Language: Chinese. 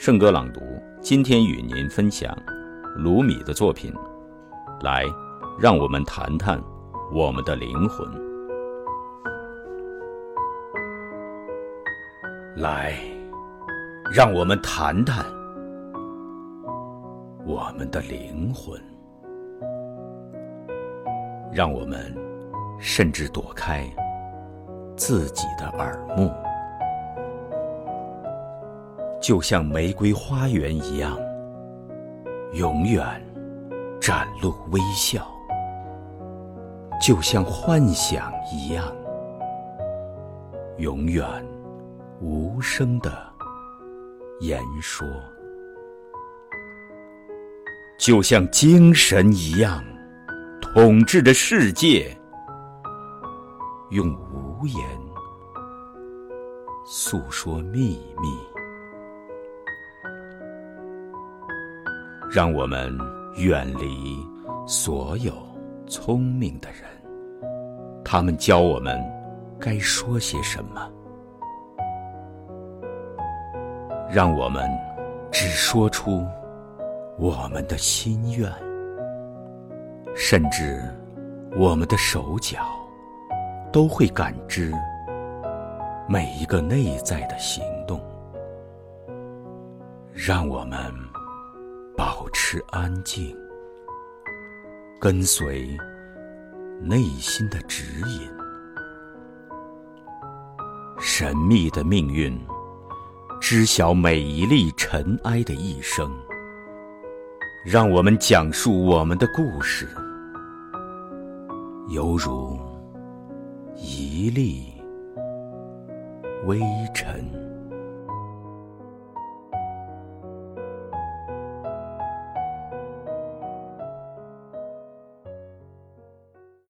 圣歌朗读，今天与您分享卢米的作品。来，让我们谈谈我们的灵魂。来，让我们谈谈我们的灵魂。让我们甚至躲开自己的耳目。就像玫瑰花园一样，永远展露微笑；就像幻想一样，永远无声的言说；就像精神一样，统治着世界，用无言诉说秘密。让我们远离所有聪明的人，他们教我们该说些什么。让我们只说出我们的心愿，甚至我们的手脚都会感知每一个内在的行动。让我们。保持安静，跟随内心的指引。神秘的命运，知晓每一粒尘埃的一生。让我们讲述我们的故事，犹如一粒微尘。